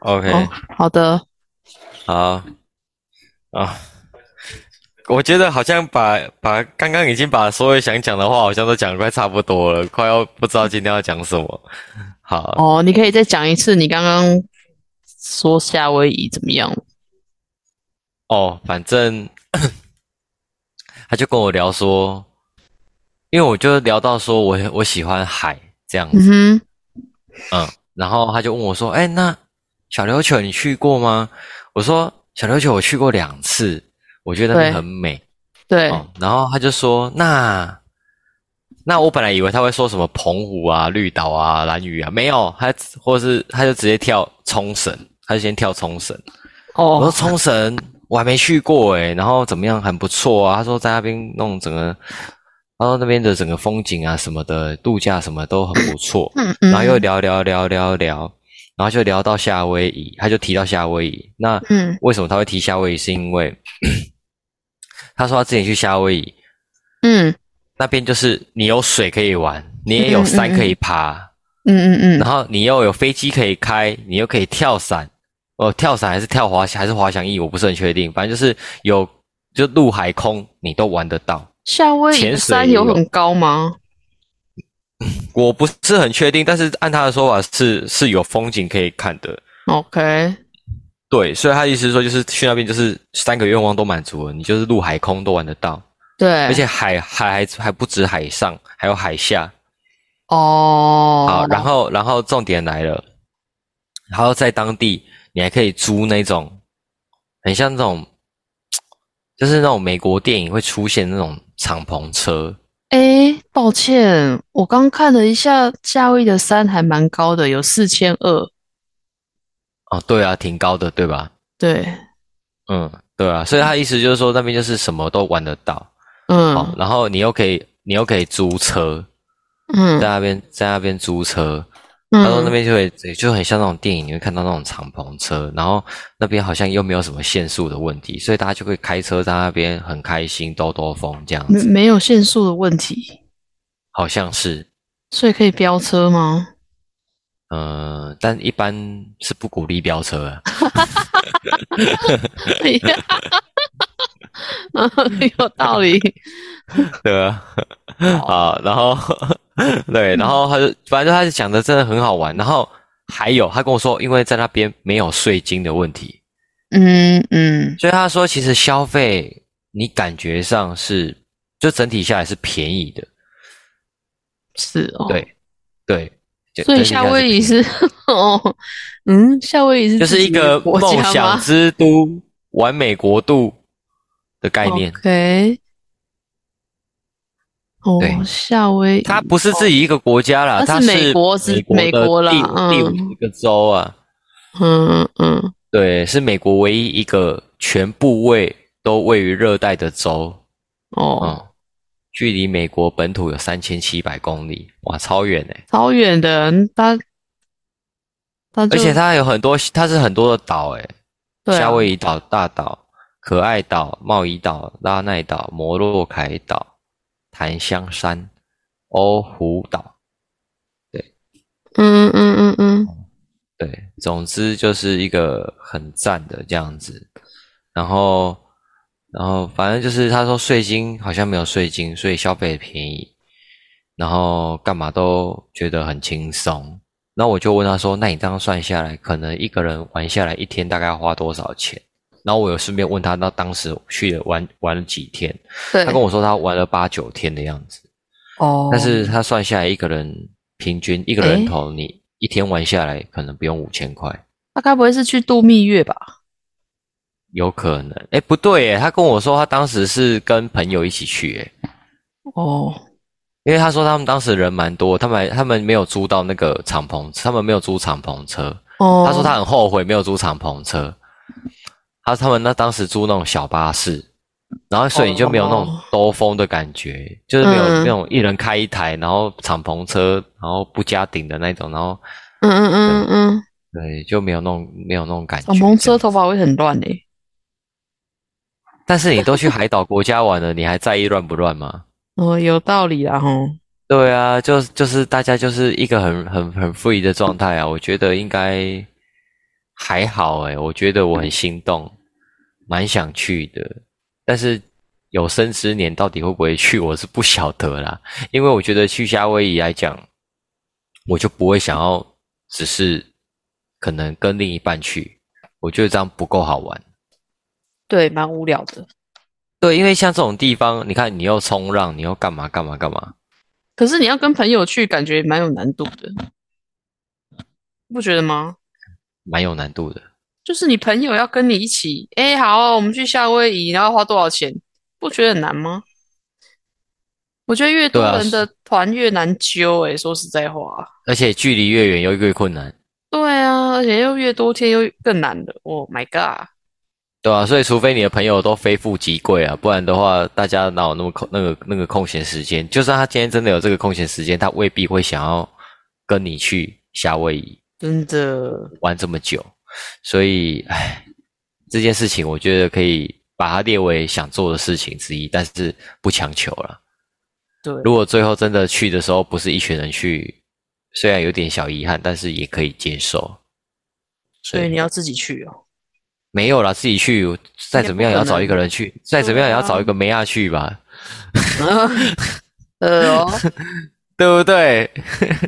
OK，、哦，好的，好。啊，我觉得好像把把刚刚已经把所有想讲的话，好像都讲的快差不多了，快要不知道今天要讲什么。好，哦，你可以再讲一次你刚刚说夏威夷怎么样？哦，反正 他就跟我聊说，因为我就聊到说我我喜欢海这样子，嗯然后他就问我说：“哎，那小琉球你去过吗？”我说：“小琉球我去过两次，我觉得那边很美。”对，哦，然后他就说：“那那我本来以为他会说什么澎湖啊、绿岛啊、蓝屿啊，没有，他或是他就直接跳冲绳，他就先跳冲绳。哦我说哦，冲绳我还没去过诶，然后怎么样，很不错啊。他说在那边弄整个，他说那边的整个风景啊什么的，度假什么都很不错。嗯嗯，然后又聊聊聊聊聊，然后就聊到夏威夷，他就提到夏威夷。那嗯为什么他会提夏威夷？是因为 他说他之前去夏威夷嗯那边，就是你有水可以玩，你也有山可以爬，嗯嗯嗯然后你又有飞机可以开，你又可以跳伞。哦，跳伞还是跳滑还是滑翔翼，我不是很确定。反正就是有就陆海空你都玩得到。夏威夷山有很高吗？我不是很确定，但是按他的说法是是有风景可以看的。OK，对，所以他的意思是说，就是去那边就是三个愿望都满足了，你就是陆海空都玩得到，对，而且海海还还不止海上，还有海下。哦，好，然后然后重点来了，然后在当地你还可以租那种很像那种，就是那种美国电影会出现那种敞篷车。诶，抱歉，我刚看了一下，夏威夷的山还蛮高的，有四千二。哦，对啊，挺高的，对吧？对，嗯，对啊，所以他意思就是说那边就是什么都玩得到，嗯哦，然后你又可以你又可以租车，嗯在那边在那边租车，他说那嗯，边就会就很像那种电影，你会看到那种敞篷车，然后那边好像又没有什么限速的问题，所以大家就会开车在那边很开心兜兜风这样子，没没有限速的问题，好像是，所以可以飙车吗？嗯、但一般是不鼓励飙车啊。有道理。对啊，啊，然后 对，然后他就反正他就讲的真的很好玩，然后还有他跟我说，因为在那边没有税金的问题，嗯嗯，所以他说其实消费你感觉上是就整体下来是便宜的，是哦。，对对，所以夏威夷是是哦，嗯，夏威夷是就是一个梦想之都、完美国度的概念。OK，哦对，夏威夷，它不是自己一个国家啦，它它是美国是美国啦的第五十个州啊。嗯嗯。对，是美国唯一一个全部位都位于热带的州，哦，嗯，距离美国本土有三千七百公里，哇，超远哎！超远的，它它而且它有很多，它是很多的岛哎，对啊。夏威夷岛、大岛、可爱岛、贸易岛、拉奈岛、摩洛凯岛、檀香山、欧胡岛，对嗯嗯嗯嗯对，总之就是一个很赞的这样子。然后，然后反正就是他说税金好像没有税金，所以消费也便宜，然后干嘛都觉得很轻松。那我就问他说：“那你这样算下来，可能一个人玩下来一天大概要花多少钱？”然后我有顺便问他，那当时去了玩玩了几天？对，他跟我说他玩了八九天的样子，哦，但是他算下来一个人平均一个人头，你一天玩下来可能不用五千块。他该不会是去度蜜月吧？有可能，哎，不对，哎，他跟我说他当时是跟朋友一起去，哎，哦，因为他说他们当时人蛮多，他们还他们没有租到那个敞篷，他们没有租敞篷车。哦，他说他很后悔没有租敞篷车，他他们那当时租那种小巴士，然后所以你就没有那种哦兜风的感觉，就是没有嗯那种一人开一台，然后敞篷车，然后不加顶的那种，然后嗯嗯嗯嗯对就没有那种没有那种感觉。嗯，敞篷车头发会很乱诶。但是你都去海岛国家玩了，你还在意乱不乱吗？哦，有道理啊吼。对啊，就就是大家就是一个很很很 free 的状态啊，我觉得应该还好诶，我觉得我很心动，蛮想去的，但是有生之年到底会不会去，我是不晓得啦。因为我觉得去夏威夷来讲，我就不会想要只是可能跟另一半去，我觉得这样不够好玩。对，蛮无聊的。对，因为像这种地方，你看你又冲浪，你又干嘛干嘛干嘛。可是你要跟朋友去，感觉蛮有难度的，不觉得吗？蛮有难度的，就是你朋友要跟你一起，哎，好，我们去夏威夷，然后花多少钱？不觉得很难吗？我觉得越多人的团越难揪，哎，说实在话。而且距离越远又越困难。对啊，而且又越多天又更难的。Oh my god！对啊，所以除非你的朋友都非富即贵啊，不然的话，大家哪有那么空那个那个空闲时间？就算他今天真的有这个空闲时间，他未必会想要跟你去夏威夷，真的玩这么久。所以，唉，这件事情我觉得可以把它列为想做的事情之一，但是不强求了。对，如果最后真的去的时候不是一群人去，虽然有点小遗憾，但是也可以接受。所以你要自己去哦。没有啦，自己去，再怎么样也要找一个人去，再怎么样也要找一个梅亚去吧。呃哦，对不对？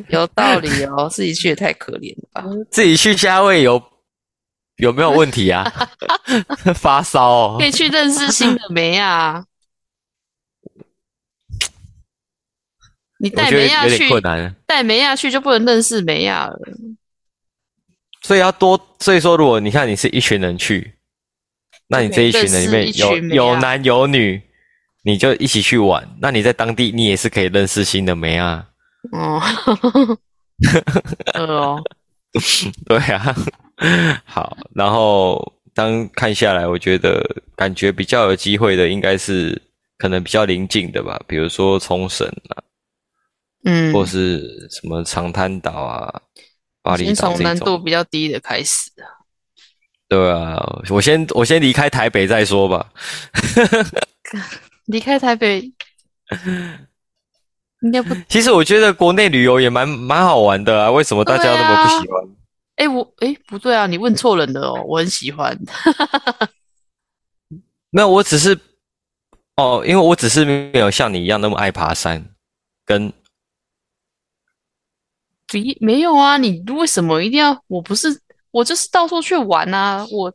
有道理哦，自己去也太可怜了吧。自己去加位有有没有问题啊？发烧，可以去认识新的梅啊。你带梅亚去，带梅亚去就不能认识梅亚了。所以要多，所以说，如果你看你是一群人去，那你这一群人里面有有男有女，你就一起去玩。那你在当地，你也是可以认识新的梅啊。哦，哦，对啊。好，然后当看下来，我觉得感觉比较有机会的，应该是可能比较临近的吧，比如说冲绳啊，嗯，或是什么长滩岛啊。先从难度比较低的开始啊。对啊，我先我先离开台北再说吧。离开台北 应该不。其实我觉得国内旅游也蛮蛮好玩的啊，为什么大家那么不喜欢？哎，我哎不对啊，你问错人了哦，我很喜欢。没有，我只是哦，因为我只是没有像你一样那么爱爬山跟。没没有啊？你为什么一定要？我不是我就是到处去玩啊！我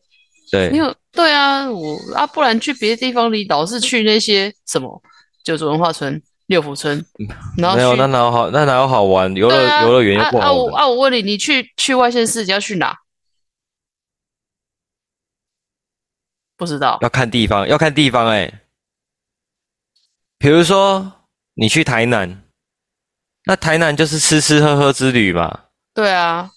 对，没有对啊，我啊，不然去别的地方，你老是去那些什么九州文化村、六福村，然后没有那哪有好那哪有好玩？游乐游乐园又不好啊！我啊，我问你，你去去外县市，你要去哪？不知道，要看地方，要看地方哎。比如说你去台南。那台南就是吃吃喝喝之旅嘛？对啊，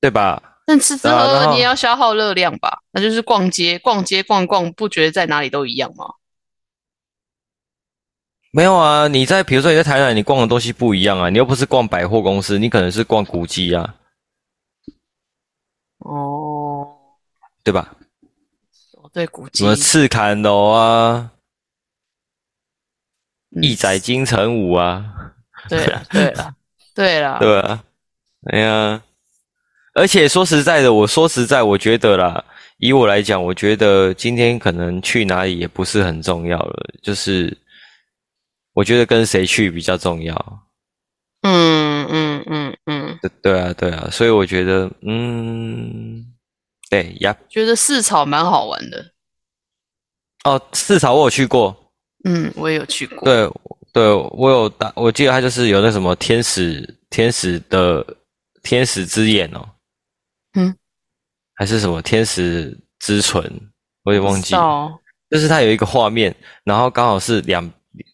对吧？但吃吃喝喝你也要消耗热量吧？那就是逛街，逛街逛逛，不觉得在哪里都一样吗？没有啊，你在比如说你在台南，你逛的东西不一样啊。你又不是逛百货公司，你可能是逛古迹啊。哦，对吧？哦，对，古迹，什么赤坎楼啊，义载金城武啊。对了，对了，对了，对啊，哎呀，而且说实在的，我说实在，我觉得啦，以我来讲，我觉得今天可能去哪里也不是很重要了，就是我觉得跟谁去比较重要。嗯嗯嗯嗯，对对啊对啊，所以我觉得，嗯，对呀，觉得四草蛮好玩的。哦，四草我有去过。嗯，我也有去过。对。对我有打，我记得他就是有那什么天使天使的天使之眼哦，嗯，还是什么天使之唇，我也忘记了。就是它有一个画面，然后刚好是两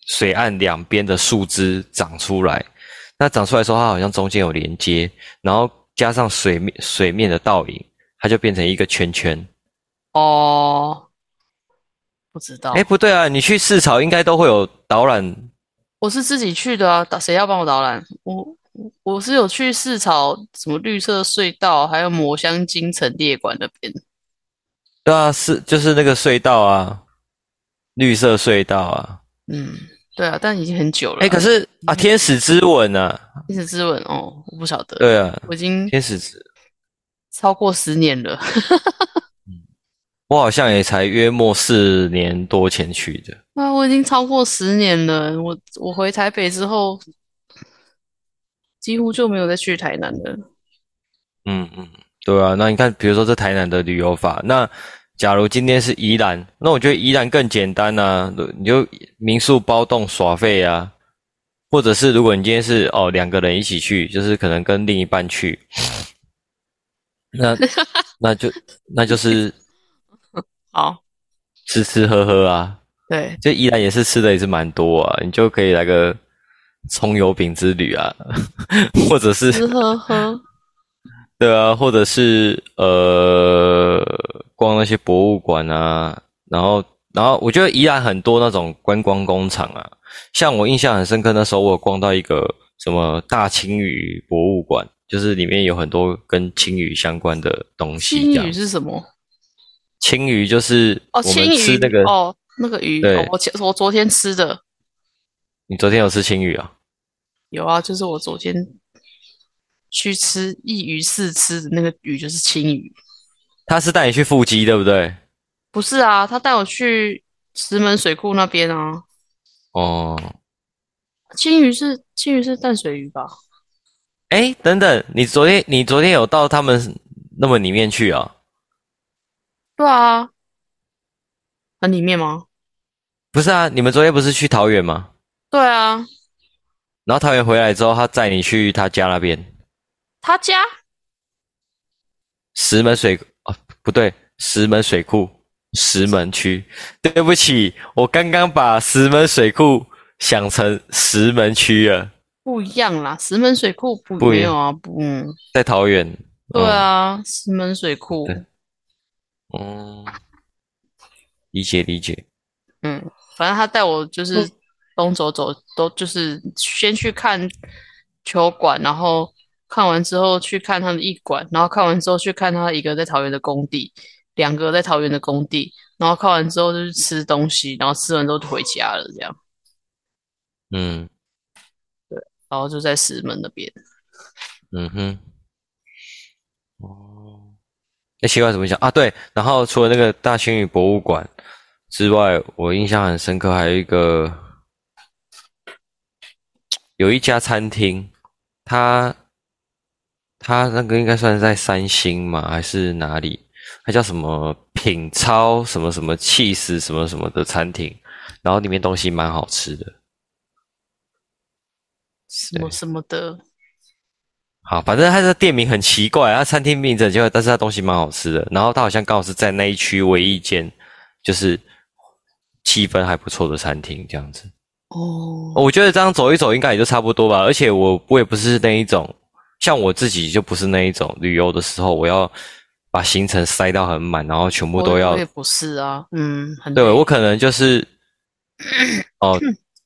水岸两边的树枝长出来，那长出来时候它好像中间有连接，然后加上水面水面的倒影，它就变成一个圈圈。哦，不知道。哎，不对啊，你去市草应该都会有导览。我是自己去的啊，导谁要帮我导览？我我是有去市草什么绿色隧道，还有抹香鲸陈列馆那边。对啊，是就是那个隧道啊，绿色隧道啊。嗯，对啊，但已经很久了。哎，可是啊，天使之吻呢？天使之吻哦，我不晓得。对啊，我已经天使之超过十年了。我好像也才约莫四年多前去的。啊，我已经超过十年了。我我回台北之后，几乎就没有再去台南了。嗯嗯，对啊。那你看，比如说这台南的旅游法，那假如今天是宜兰，那我觉得宜兰更简单呐，你就民宿包栋耍费啊，或者是如果你今天是哦两个人一起去，就是可能跟另一半去，那 那就那就是。好，吃吃喝喝啊，对，就宜兰也是吃的也是蛮多啊，你就可以来个葱油饼之旅啊，或者是吃喝喝，对啊，或者是呃逛那些博物馆啊，然后然后我觉得宜兰很多那种观光工厂啊，像我印象很深刻，那时候我逛到一个什么大青鱼博物馆，就是里面有很多跟青鱼相关的东西。青鱼是什么？青鱼就是哦，青鱼那个哦，那个鱼。对，我前我昨天吃的。你昨天有吃青鱼啊？有啊，就是我昨天去吃一鱼四吃的那个鱼，就是青鱼。他是带你去腹肌，对不对？不是啊，他带我去石门水库那边啊。哦，青鱼是青鱼是淡水鱼吧？哎，等等，你昨天你昨天有到他们那么里面去啊？对啊，很里面吗？不是啊，你们昨天不是去桃园吗？对啊，然后桃园回来之后，他载你去他家那边。他家？石门水啊，不对，石门水库，石门区。对不起，我刚刚把石门水库想成石门区了。不一样啦，石门水库不没有啊，不，在桃园。对啊，石门水库。嗯，理解理解。嗯，反正他带我就是东走走，都就是先去看球馆，然后看完之后去看他的艺馆，然后看完之后去看他一个在桃园的工地，两个在桃园的工地，然后看完之后就去吃东西，然后吃完之后就回家了，这样。嗯，对，然后就在石门那边。嗯哼。哦那奇怪怎么讲啊？对，然后除了那个大兴宇博物馆之外，我印象很深刻，还有一个有一家餐厅，它它那个应该算是在三星嘛，还是哪里？他叫什么品超什么什么气死什么什么的餐厅，然后里面东西蛮好吃的，什么什么的。好，反正他的店名很奇怪，他餐厅名字就，但是他东西蛮好吃的。然后他好像刚好是在那一区唯一一间，就是气氛还不错的餐厅这样子。哦，我觉得这样走一走应该也就差不多吧。而且我我也不是那一种，像我自己就不是那一种旅游的时候，我要把行程塞到很满，然后全部都要。我也不是啊，嗯，很对我可能就是，哦，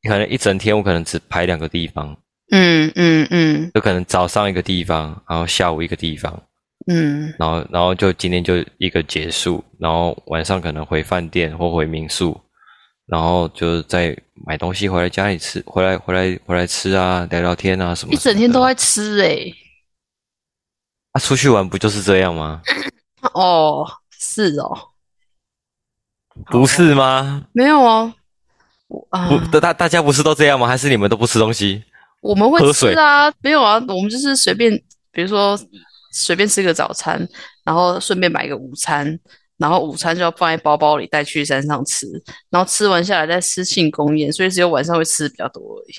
可能一整天我可能只排两个地方。嗯嗯嗯，就可能早上一个地方，然后下午一个地方，嗯，然后然后就今天就一个结束，然后晚上可能回饭店或回民宿，然后就再买东西回来家里吃，回来回来回来吃啊，聊聊天啊什么。一整天都在吃哎，啊，出去玩不就是这样吗？哦，是哦，不是吗？没有哦，不，大大家不是都这样吗？还是你们都不吃东西？我们会吃啊，没有啊，我们就是随便，比如说随便吃个早餐，然后顺便买个午餐，然后午餐就要放在包包里带去山上吃，然后吃完下来再吃庆功宴，所以只有晚上会吃比较多而已。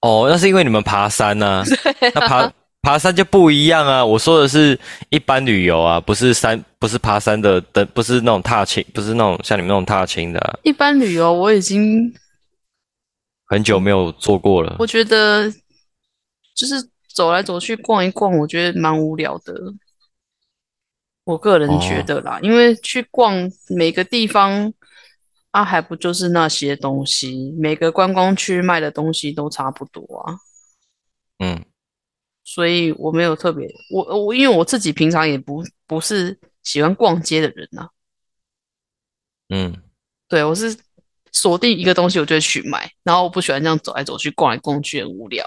哦，那是因为你们爬山呢，那爬爬山就不一样啊。我说的是一般旅游啊，不是山，不是爬山的的，不是那种踏青，不是那种像你们那种踏青的。一般旅游我已经。很久没有做过了。我觉得就是走来走去逛一逛，我觉得蛮无聊的。我个人觉得啦，因为去逛每个地方啊，还不就是那些东西，每个观光区卖的东西都差不多啊。嗯，所以我没有特别，我我因为我自己平常也不不是喜欢逛街的人呐。嗯，对我是。锁定一个东西，我就会去买。然后我不喜欢这样走来走去、逛来逛去，很无聊，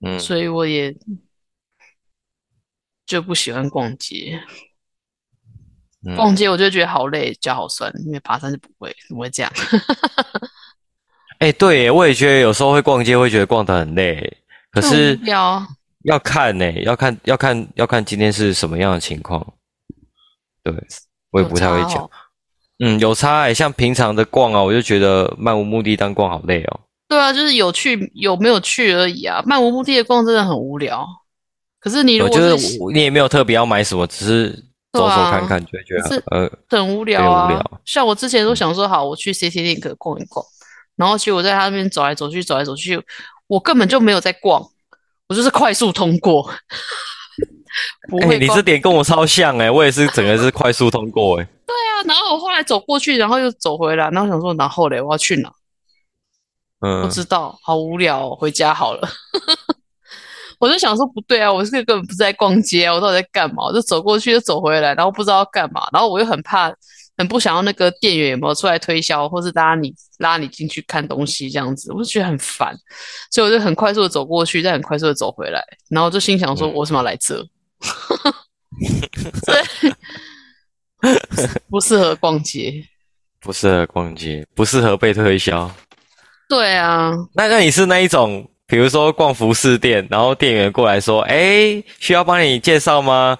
嗯，所以我也就不喜欢逛街。嗯逛街我就觉得好累，脚好酸，因为爬山就不会，怎么会这样？哎、对耶，我也觉得有时候会逛街，会觉得逛得很累，可是无聊，要看呢，要看要看要看今天是什么样的情况。对，我也不太会讲。哦嗯，有差哎，像平常的逛啊，我就觉得漫无目的当逛好累哦。对啊，就是有去有没有去而已啊。漫无目的的逛真的很无聊。可是你如我觉得果是你也没有特别要买什么，只是走走看看，就会觉得呃，很无聊啊。像我之前都想说，好，我去 CT Link 逛一逛，然后其实我在他那边走来走去，走来走去，我根本就没有在逛，我就是快速通过，不哎。你这点跟我超像哎，我也是整个是快速通过哎。对啊，然后我后来走过去，然后又走回来，然后想说，然后嘞，我要去哪？嗯不嗯，知道，好无聊、哦，回家好了。我就想说不对啊，我这个根本不是在逛街啊，我到底在干嘛？我就走过去又走回来，然后不知道要干嘛，然后我又很怕，很不想要那个店员有没有出来推销，或是拉你拉你进去看东西这样子，我就觉得很烦，所以我就很快速的走过去，再很快速的走回来，然后我就心想说，嗯我为什么要来这？对，不适合逛街。不适合逛街，不适合被推销。对啊，那那你是那一种，比如说逛服饰店，然后店员过来说：“哎，需要帮你介绍吗？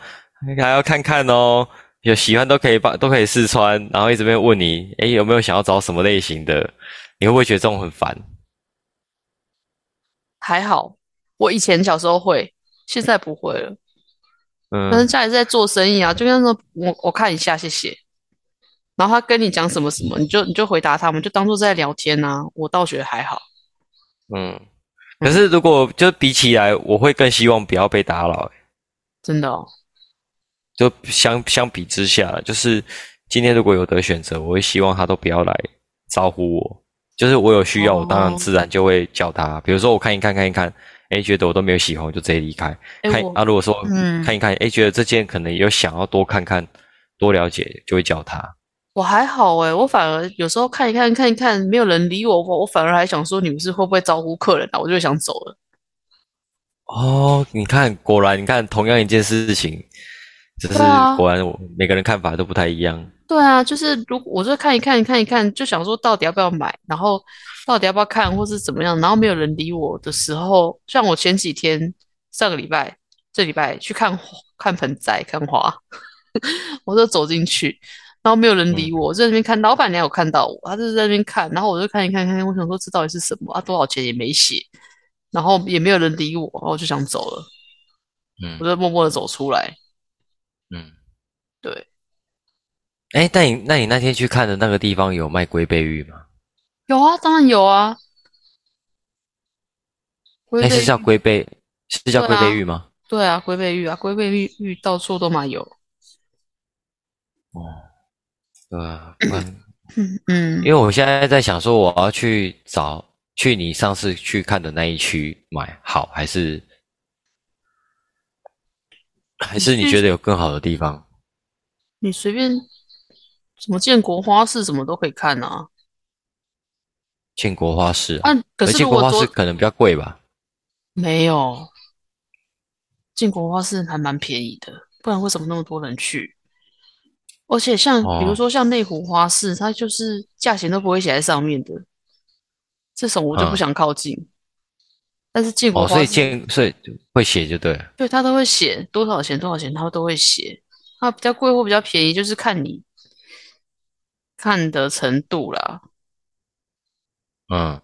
还要看看哦，有喜欢都可以把，都可以试穿。”然后一直边问你：“哎，有没有想要找什么类型的？”你会不会觉得这种很烦？还好，我以前小时候会，现在不会了。但是嗯，家里是在做生意啊，就跟他说我我看一下，谢谢。然后他跟你讲什么什么，你就你就回答他们，就当做在聊天啊。我倒觉得还好。嗯。可是如果就比起来，我会更希望不要被打扰。真的哦，就相相比之下，就是今天如果有得选择，我会希望他都不要来招呼我。就是我有需要，我当然哦自然就会叫他。比如说我看一看看一看，哎，觉得我都没有喜欢，我就直接离开。看啊，如果说嗯看一看，哎，觉得这件可能有想要多看看、多了解，就会叫他。我还好诶，我反而有时候看一看看一看，没有人理我，我我反而还想说你们是会不会招呼客人啊？我就想走了。哦，你看，果然，你看同样一件事情，只是果然我每个人看法都不太一样。对啊，就是如我就看一看看一看，就想说到底要不要买，然后到底要不要看，或是怎么样，然后没有人理我的时候，像我前几天上个礼拜、这礼拜去看花看盆栽、看花，我就走进去，然后没有人理我，我在那边看，老板娘有看到我，她就是在那边看，然后我就看一看看，我想说这到底是什么啊？多少钱也没写，然后也没有人理我，然后我就想走了，嗯我就默默的走出来。嗯，对，哎，那你那你那天去看的那个地方有卖龟背玉吗？有啊，当然有啊。龟那是叫龟背，是叫龟背玉吗？对啊，龟背玉啊，龟背玉玉到处都嘛有。哦，对啊，嗯嗯因，为我现在在想说，我要去找去你上次去看的那一区买好，还是还是你觉得有更好的地方？你随便什么建国花市什么都可以看啊。建国花市啊，啊，可是建国花市可能比较贵吧？没有，建国花市还蛮便宜的，不然为什么那么多人去？而且像比如哦说像内湖花市，它就是价钱都不会写在上面的，这种我就不嗯想靠近。但是建国哦，所以建所以会写就对了。对，他都会写多少钱多少钱，他都会写。它比较贵或比较便宜，就是看你看的程度啦。嗯，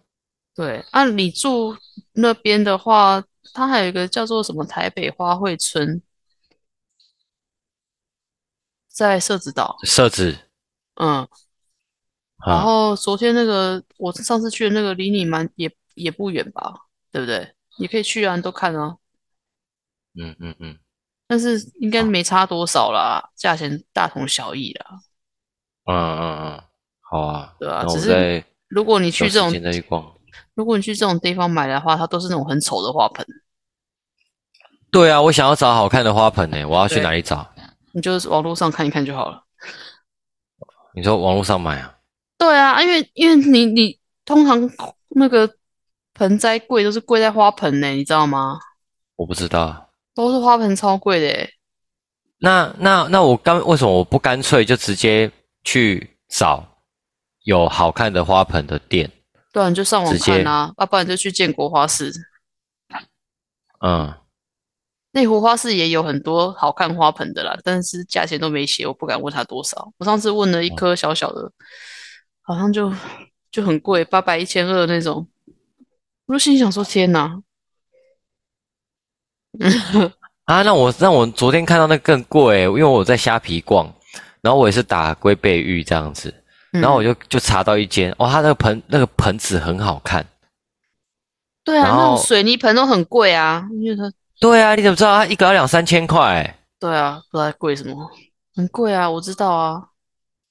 对，按、你住那边的话，它还有一个叫做什么台北花卉村，在社子岛。社子嗯，然啊，后昨天那个我上次去的那个离你蛮也也不远吧，对不对？你可以去啊，你都看啊。嗯嗯嗯，但是应该好没差多少啦，价钱大同小异啦。嗯嗯嗯，好啊，对啊只是如果你去这种。如果你去这种地方买的话，它都是那种很丑的花盆，对啊，我想要找好看的花盆呢，我要去哪里找？你就是网络上看一看就好了。你说网络上买啊？对啊，因为因为你你通常那个盆栽贵都是贵在花盆呢，你知道吗？我不知道。都是花盆超贵的耶。那那那我干为什么我不干脆就直接去找有好看的花盆的店？对啊，你就上网看啊，要、不然就去建国花市。嗯，内湖花市也有很多好看花盆的啦，但是价钱都没写，我不敢问他多少。我上次问了一颗小小的，好像就就很贵，八百一千二那种。我就心想说：天哪！啊，那我那我昨天看到那更贵，因为我在虾皮逛，然后我也是打龟背玉这样子，然后我就就查到一间，哦，它那个盆那个盆子很好看。对啊，然那种后水泥盆都很贵啊，因为它对啊，你怎么知道它一个要两三千块？对啊，不知道贵什么，很贵啊，我知道啊。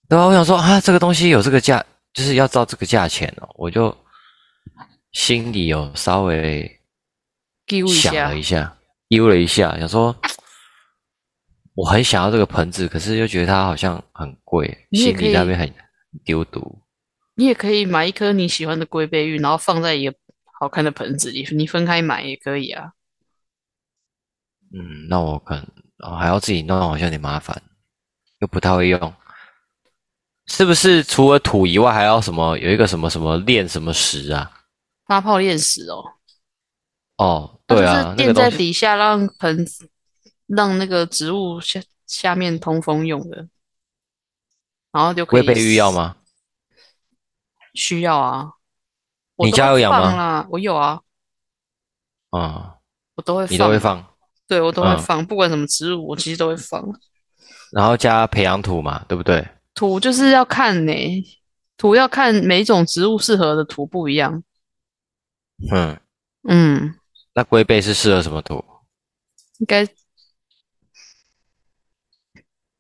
对啊，我想说啊，这个东西有这个价，就是要照这个价钱哦，我就心里有稍微想了，一下，悠了一下，想说 我很想要这个盆子，可是又觉得它好像很贵，心里那边很丢毒。你也可以买一颗你喜欢的龟背玉，然后放在一个好看的盆子里，你分开买也可以啊。嗯，那我可能、哦、还要自己弄，好像有点麻烦，又不太会用。是不是除了土以外，还要什么？有一个什么什么炼什么石啊？发泡炼石哦，哦，对啊，是垫在底下，让盆子让那个植物下下面通风用的，然后就可以。龟背玉要？吗？需要啊。你家有养吗我有啊，啊、我都会放。你都会放，对，我都会嗯放，不管什么植物，我其实都会放。然后加培养土嘛，对不对？土就是要看呢、土要看每一种植物适合的土不一样。嗯，嗯，那龟背是适合什么土？应该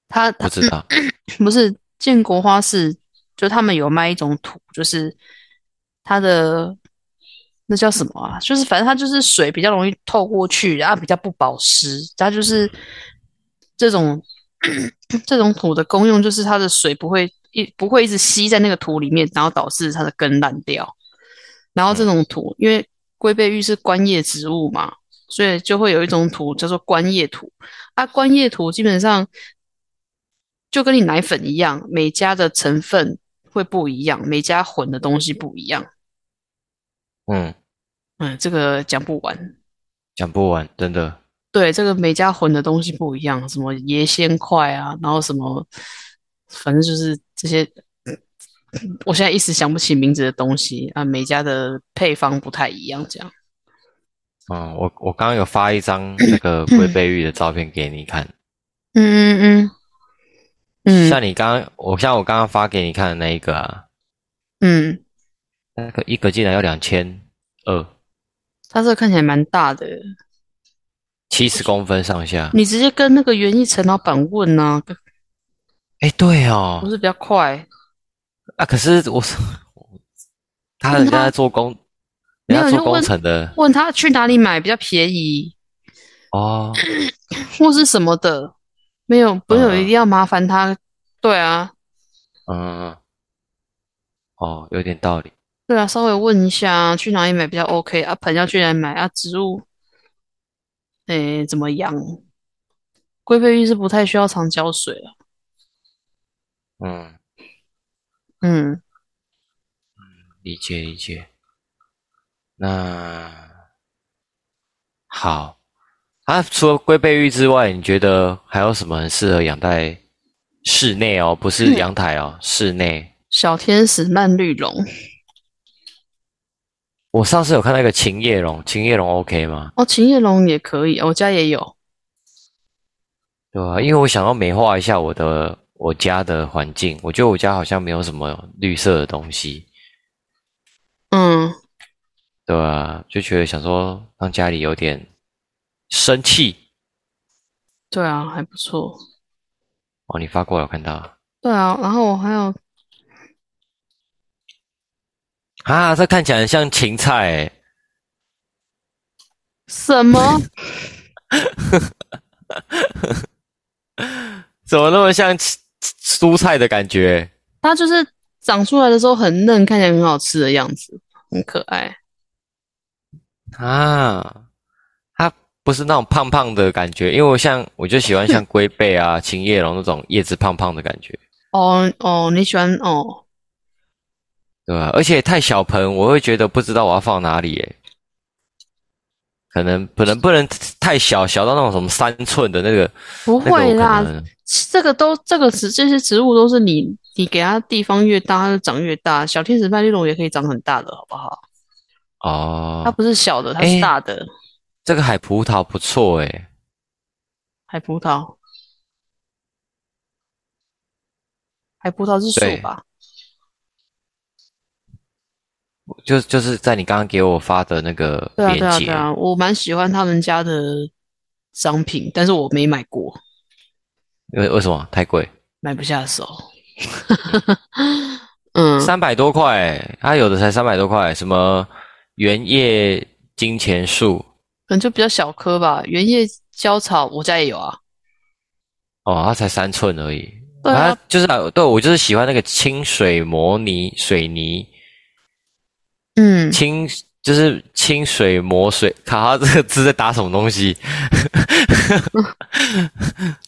它不知道。不是建国花市，就他们有卖一种土，就是它的那叫什么啊？就是反正它就是水比较容易透过去，然后比较不保湿。它就是这种 这种土的功用，就是它的水不会一不会一直吸在那个土里面，然后导致它的根烂掉。然后这种土，因为龟背玉是观叶植物嘛，所以就会有一种土叫做观叶土。啊，观叶土基本上就跟你奶粉一样，每家的成分会不一样，每家混的东西不一样。嗯，嗯，这个讲不完。讲不完，真的。对，这个每家混的东西不一样，什么椰鲜块啊，然后什么，反正就是这些。我现在一时想不起名字的东西啊，每家的配方不太一样，这样。嗯，我我刚刚有发一张那个龟 背玉的照片给你看，嗯嗯嗯像你刚刚，我像我刚刚发给你看的那一个啊，嗯，那个一个竟然要两千二，它这个看起来蛮大的，七十公分上下。你直接跟那个园艺陈老板问呐、哎，对哦不，是比较快？啊，可是我是 他人家在做工，没有人家做工就问程的问他去哪里买比较便宜，哦，或是什么的，没有，不用嗯一定要麻烦他。对啊，嗯，哦，有点道理。对啊，稍微问一下去哪里买比较 OK 啊？盆要去哪里买啊？植物，诶，怎么养？龟背玉是不太需要常浇水啊。嗯，嗯，理解理解。那好啊，除了龟背玉之外，你觉得还有什么很适合养在室内哦？不是阳台哦，室内。小天使蔓绿绒，我上次有看到一个琴叶龙，琴叶龙 OK 吗？哦，琴叶龙也可以，我家也有。对吧、因为我想要美化一下我的我家的环境，我觉得我家好像没有什么绿色的东西，嗯，对啊、就觉得想说让家里有点生气。对啊，还不错。哦，你发过来我看到对啊，然后我还有啊，这看起来很像芹菜诶，什么？怎么那么像芹蔬菜的感觉？它就是长出来的时候很嫩，看起来很好吃的样子，很可爱。啊，它不是那种胖胖的感觉，因为我像我就喜欢像龟背啊、青叶龙那种叶子胖胖的感觉，哦哦，你喜欢哦？对吧？而且太小盆，我会觉得不知道我要放哪里，诶可能可能不能太小，小到那种什么三寸的那个，不会啦，能这个都这个植这些植物都是你你给它地方越大，它就长越大。小天使麦丽龙也可以长很大的，好不好？哦它哦，不是小的，它是大的。这个海葡萄不错诶海葡萄，海葡萄是对树吧？就就是在你刚刚给我发的那个链接，对啊，我蛮喜欢他们家的商品，但是我没买过，因为为什么太贵？买不下手。嗯，三百多块，它有的才三百多块，什么原叶金钱树可能就比较小颗吧。原叶胶草我家也有啊。哦，它才三寸而已。对啊它就是对我就是喜欢那个清水模泥水泥嗯，清就是清水磨水，靠，它这个字在打什么东西？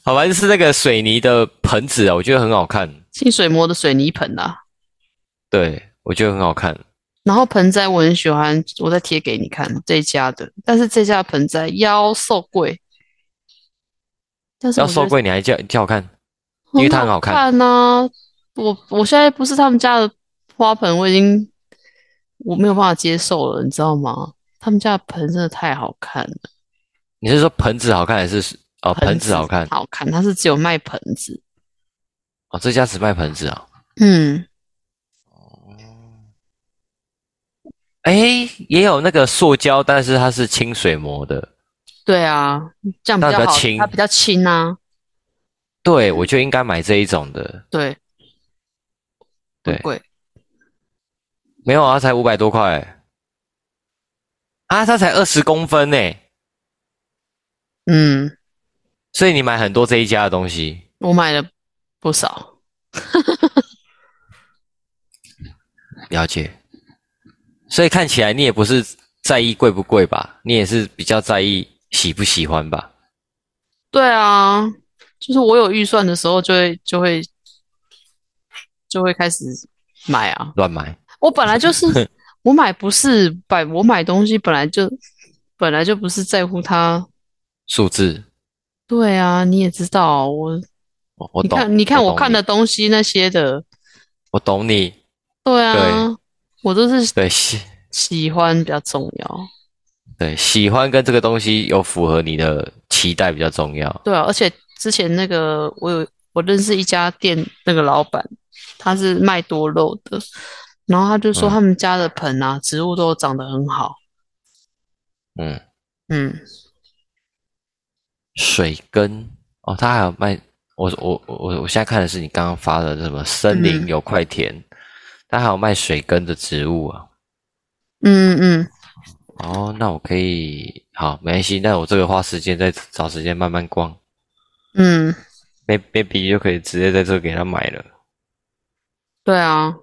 好吧，就是那个水泥的盆子啊，我觉得很好看。清水磨的水泥盆啊。对，我觉得很好看。然后盆栽我很喜欢，我再贴给你看这一家的，但是这家的盆栽腰瘦贵，但是我觉得要收贵，你还叫叫我看，因为它很好看。看啊、我我现在不是他们家的花盆，我已经我没有办法接受了，你知道吗？他们家的盆真的太好看了，你是说盆子好看还是哦盆子好看？好看，它是只有卖盆子，哦，这家只卖盆子啊？嗯，哎，也有那个塑胶，但是它是清水磨的。对啊，这样比较轻它比较轻啊，对，我就应该买这一种的。对，对贵，没有啊，才五百多块。啊，它才二十公分呢，嗯，所以你买很多这一家的东西。我买了不少，了解。所以看起来你也不是在意贵不贵吧？你也是比较在意喜不喜欢吧？对啊，就是我有预算的时候就会就会就会开始买啊。乱买。我本来就是 我买不是买我买东西本来就本来就不是在乎它。数字，对啊，你也知道我，你我我懂。看你看我懂你看的，东西那些的，我懂你。对啊，对我都是对喜喜欢比较重要。对喜欢跟这个东西有符合你的期待比较重要。对啊，而且之前那个我有我认识一家店，那个老板他是卖多肉的，然后他就说嗯他们家的盆啊，植物都长得很好。嗯，嗯，水根哦，他还有卖。我我我我现在看的是你刚刚发的什么森林嗯有块田，他还有卖水根的植物啊。嗯嗯，哦，那我可以好，没关系。那我这个花时间再找时间慢慢逛嗯，，may-，maybe 就可以直接在这给他买了。对啊，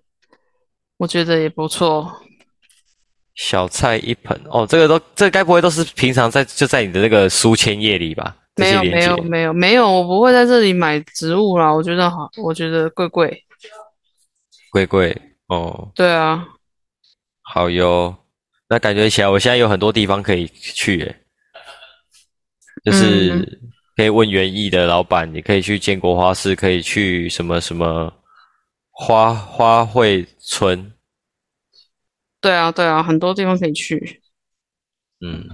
我觉得也不错。小菜一盆哦，这个都这该不会都是平常在就在你的那个书签页里吧？这没有没有没有没有，我不会在这里买植物啦。我觉得好，我觉得贵贵。贵贵哦，对啊，好哟。那感觉起来我现在有很多地方可以去耶，就是嗯可以问园艺的老板，你可以去建国花市，可以去什么什么花花卉村，对啊，对啊，很多地方可以去。嗯，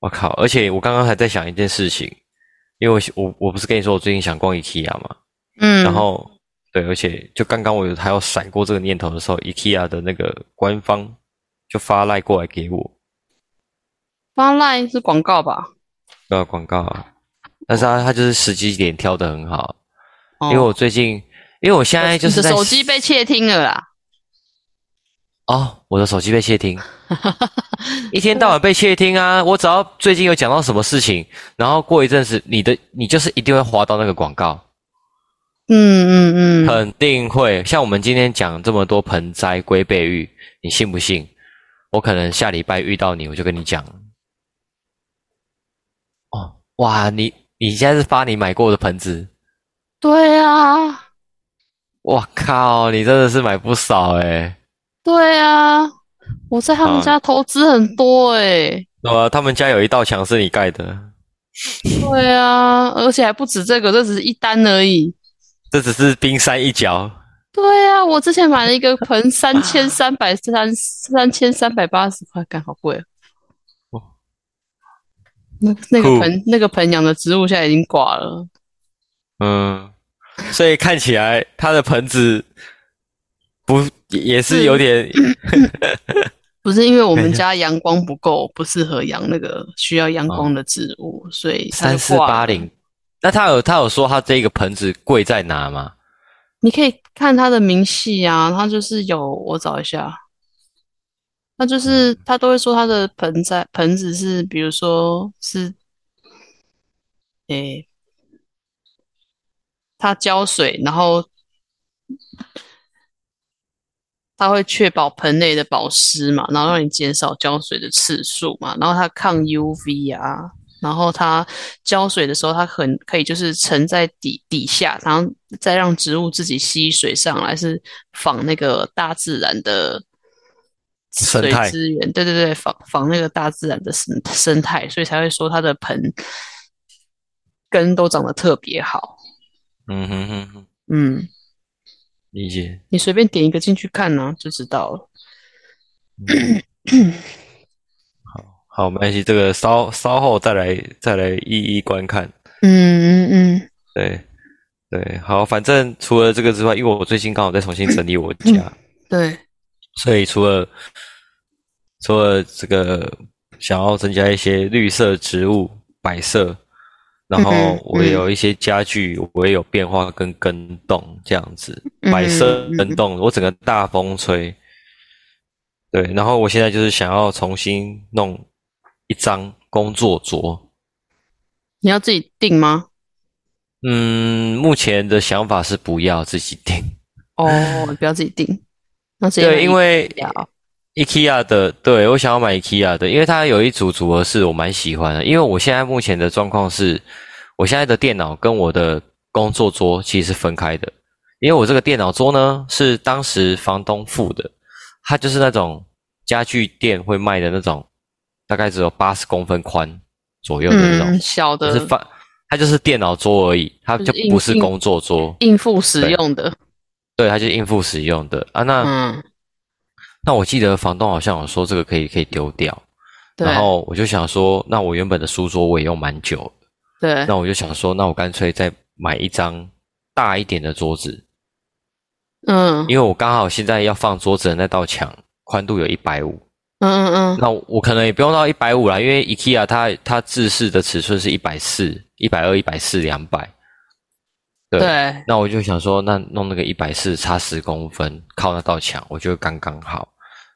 我靠！而且我刚刚还在想一件事情，因为我我我不是跟你说我最近想逛 IKEA 嘛，嗯，然后对，而且就刚刚我有还有闪过这个念头的时候，IKEA 的那个官方就发赖过来给我，发 line 是广告吧？呃，广告啊，但是他他就是时机点挑的很好，哦。因为我最近，因为我现在就是在手机被窃听了啦。哦，我的手机被窃听，一天到晚被窃听啊！我只要最近有讲到什么事情，然后过一阵子，你的你就是一定会滑到那个广告，嗯嗯嗯，肯定会。像我们今天讲这么多盆栽龟背玉，你信不信？我可能下礼拜遇到你，我就跟你讲。哦，哇，你你现在是发你买过的盆子？对啊，我靠，你真的是买不少哎。对啊，我在他们家投资很多哎。呃，他们家有一道墙是你盖的。对啊，而且还不止这个，这只是一单而已。这只是冰山一角。对啊，我之前买了一个盆，三千三百三三千三百八十块，干好贵哦。那那个盆，那个盆养的植物现在已经挂了。嗯，所以看起来他的盆子不也是有点。不是因为我们家阳光不够，不适合养那个需要阳光的植物，所以三四八零。那他有他有说他这个盆子贵在哪吗？你可以看他的明细啊，他就是有我找一下，那就是他都会说他的盆栽盆子是，比如说是，诶，他浇水，然后。它会确保盆内的保湿嘛，然后让你减少浇水的次数嘛，然后它抗 UV 啊，然后它浇水的时候，它很可以就是沉在底底下，然后再让植物自己吸水上来，是仿那个大自然的水资源，对对对，仿仿那个大自然的生生态，所以才会说它的盆根都长得特别好。嗯哼哼哼，嗯。理解，你随便点一个进去看呢，就知道了。好好，没关系，这个稍稍后再来再来一一观看。嗯嗯嗯，对对，好，反正除了这个之外，因为我最近刚好在重新整理我家，对，所以除了除了这个想要增加一些绿色植物摆设。然后我也有一些家具，我也有变化跟跟动这样子，摆设跟动，我整个大风吹。对，然后我现在就是想要重新弄一张工作桌。你要自己订吗？嗯，目前的想法是不要自己订。哦，不要自己订。那对，因为 IKEA 的，对我想要买 IKEA 的，因为它有一组组合是我蛮喜欢的。因为我现在目前的状况是，我现在的电脑跟我的工作桌其实是分开的。因为我这个电脑桌呢是当时房东付的，它就是那种家具店会卖的那种，大概只有八十公分宽左右的那种小的，是放它就是电脑桌而已，它就不是工作桌，应付使用的。对，它就应付使用的啊，那。那我记得房东好像有说这个可以可以丢掉，然后我就想说，那我原本的书桌我也用蛮久，对，那我就想说，那我干脆再买一张大一点的桌子，嗯，因为我刚好现在要放桌子的那道墙宽度有一百五，嗯嗯嗯，那我可能也不用到一百五啦，因为 IKEA 它它制式的尺寸是一百四、一百二、一百四、两百。对，那我就想说，那弄那个一百四差十公分，靠那道墙，我觉得刚刚好。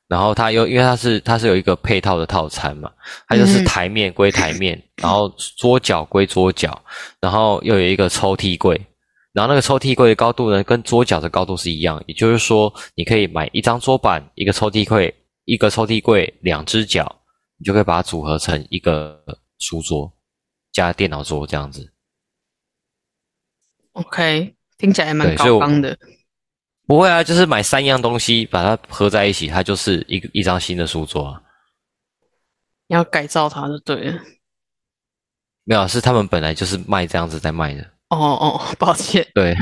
然后它又因为它是它是有一个配套的套餐嘛，它就是台面归台面，然后桌角归桌角，然后又有一个抽屉柜，然后那个抽屉柜的高度呢，跟桌角的高度是一样，也就是说，你可以买一张桌板，一个抽屉柜，一个抽屉柜，两只脚，你就可以把它组合成一个书桌加电脑桌这样子。OK，听起来蛮高纲的。不会啊，就是买三样东西把它合在一起，它就是一个一张新的书桌。你要改造它就对了。没有，是他们本来就是卖这样子在卖的。哦哦，抱歉。对，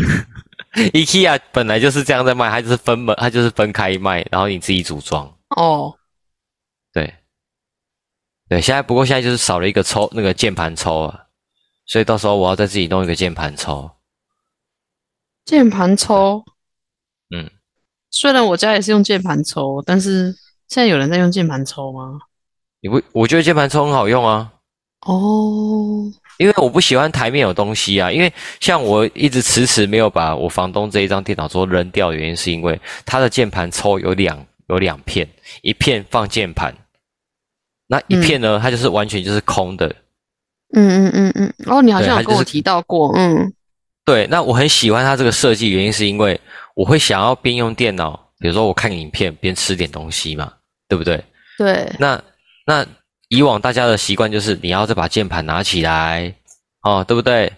IKEA 本来就是这样在卖，它就是分门，它就是分开卖，然后你自己组装。哦，对，对，现在不过现在就是少了一个抽那个键盘抽啊，所以到时候我要再自己弄一个键盘抽。键盘抽，嗯，虽然我家也是用键盘抽，但是现在有人在用键盘抽吗？你不，我觉得键盘抽很好用啊。哦，因为我不喜欢台面有东西啊。因为像我一直迟迟没有把我房东这一张电脑桌扔掉的原因，是因为它的键盘抽有两有两片，一片放键盘，那一片呢，它就是完全就是空的。嗯嗯嗯嗯，哦，你好像有跟我提到过，嗯。对，那我很喜欢它这个设计，原因是因为我会想要边用电脑，比如说我看影片边吃点东西嘛，对不对？对，那那以往大家的习惯就是你要再把键盘拿起来，哦，对不对？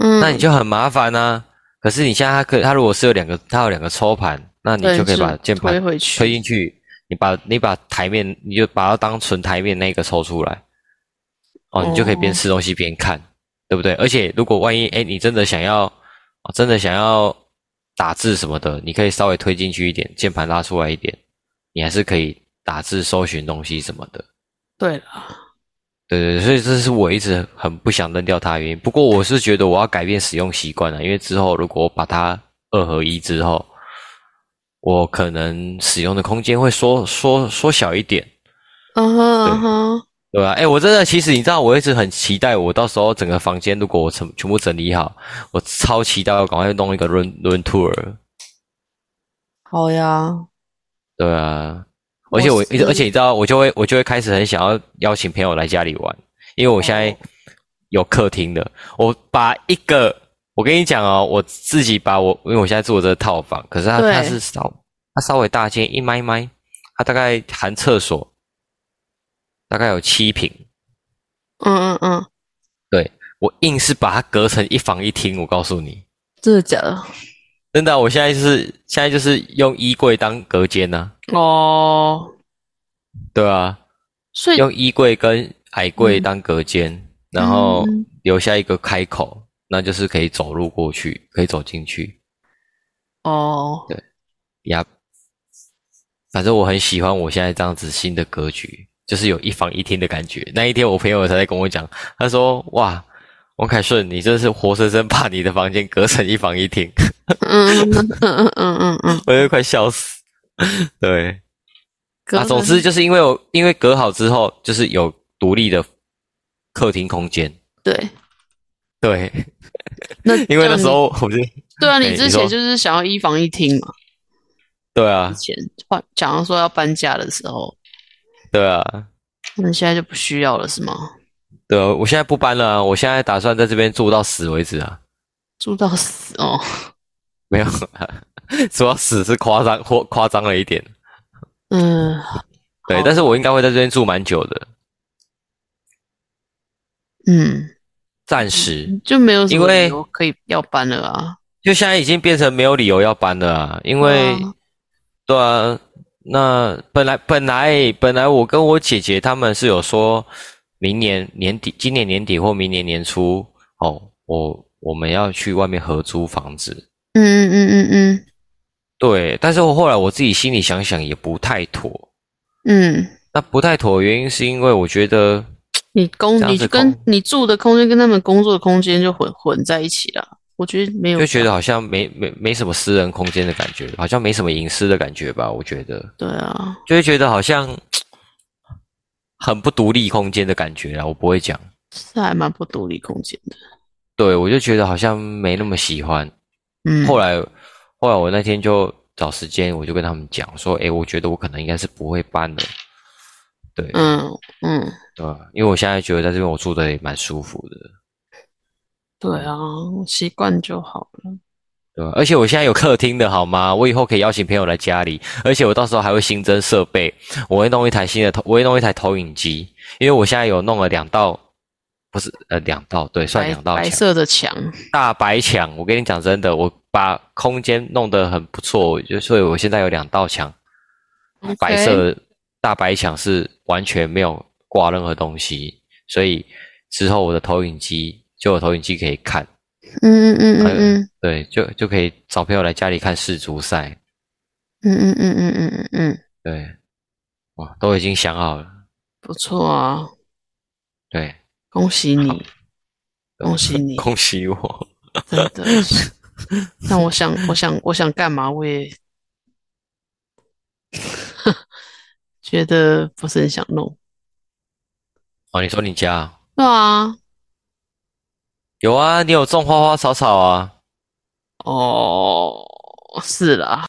嗯，那你就很麻烦呐、可是你现在它可它如果是有两个，它有两个抽盘，那你就可以把键盘推回去推进去，你把你把台面，你就把它当纯台面那个抽出来，哦，你就可以边哦吃东西边看，对不对？而且如果万一哎你真的想要，哦真的想要打字什么的，你可以稍微推进去一点，键盘拉出来一点，你还是可以打字搜寻东西什么的。对了，对对，所以这是我一直很不想扔掉它的原因。不过我是觉得我要改变使用习惯了，因为之后如果我把它二合一之后，我可能使用的空间会缩缩缩小一点，嗯哼嗯哼，对啊？哎，我真的其实你知道，我一直很期待，我到时候整个房间如果我全全部整理好，我超期待要赶快弄一个 run run tour。好呀，对啊，而且我我而且你知道，我就会我就会开始很想要邀请朋友来家里玩，因为我现在哦有客厅的，我把一个我跟你讲哦，我自己把我因为我现在住的这个套房，可是它它是稍它稍微大间一麦麦，它大概含厕所，大概有七平，嗯嗯嗯，对我硬是把它隔成一房一厅，我告诉你，真的假的？真的啊，我现在就是现在就是用衣柜当隔间呢、哦，对啊，所以用衣柜跟矮柜嗯。当隔间，然后嗯。留下一个开口，那就是可以走路过去，可以走进去。哦，对。呀。反正我很喜欢我现在这样子新的格局，就是有一房一厅的感觉。那一天我朋友才在跟我讲，他说：“哇，王凯顺，你真是活生生把你的房间隔成一房一厅。嗯嗯嗯嗯嗯嗯嗯，” 我就快笑死。对啊，总之就是因为我因为隔好之后，就是有独立的客厅空间。对，对，那 因为那时候我就对啊，哎你之前就是想要一房一厅嘛，对啊之，前换讲说要搬家的时候，对啊，那现在就不需要了是吗？对啊，我现在不搬了啊、我现在打算在这边住到死为止啊。住到死哦，没有，住到死是夸张或夸张了一点。嗯，对，但是我应该会在这边住蛮久的，嗯，暂时。就没有什么理由可以要搬了啊，就现在已经变成没有理由要搬了啊，因为，嗯对啊，那本来本来本来我跟我姐姐他们是有说，明年年底、今年年底或明年年初，哦，我我们要去外面合租房子。嗯嗯嗯嗯嗯对，但是我后来我自己心里想想也不太妥。嗯，那不太妥的原因是因为我觉得，你工你跟你住的空间跟他们工作的空间就混混在一起了，我觉得没有就觉得好像没没没什么私人空间的感觉，好像没什么隐私的感觉吧。我觉得，对啊，就会觉得好像很不独立空间的感觉啊。我不会讲，是还蛮不独立空间的，对我就觉得好像没那么喜欢。嗯，后来，后来我那天就找时间，我就跟他们讲说，诶，我觉得我可能应该是不会搬的。对，嗯嗯，对？因为我现在觉得在这边我住的也蛮舒服的。对啊，习惯就好了。对吧？而且我现在有客厅的好吗？我以后可以邀请朋友来家里，而且我到时候还会新增设备，我会弄一台新的投，我会弄一台投影机，因为我现在有弄了两道，不是呃两道，对，算两道墙，白色的墙，大白墙。我跟你讲真的，我把空间弄得很不错，就所以我现在有两道墙，白色大白墙是完全没有挂任何东西，所以之后我的投影机就有投影机可以看。嗯嗯嗯嗯嗯对，就就可以找朋友来家里看世足赛。嗯嗯嗯嗯嗯嗯嗯，对，哇，都已经想好了。不错啊，对，恭喜你，恭喜你，恭喜我。真的是。但我想，我想，我想干嘛，我也 觉得不是很想弄。哦，你说你家对啊，有啊？你有种花花草草啊？哦，是啦，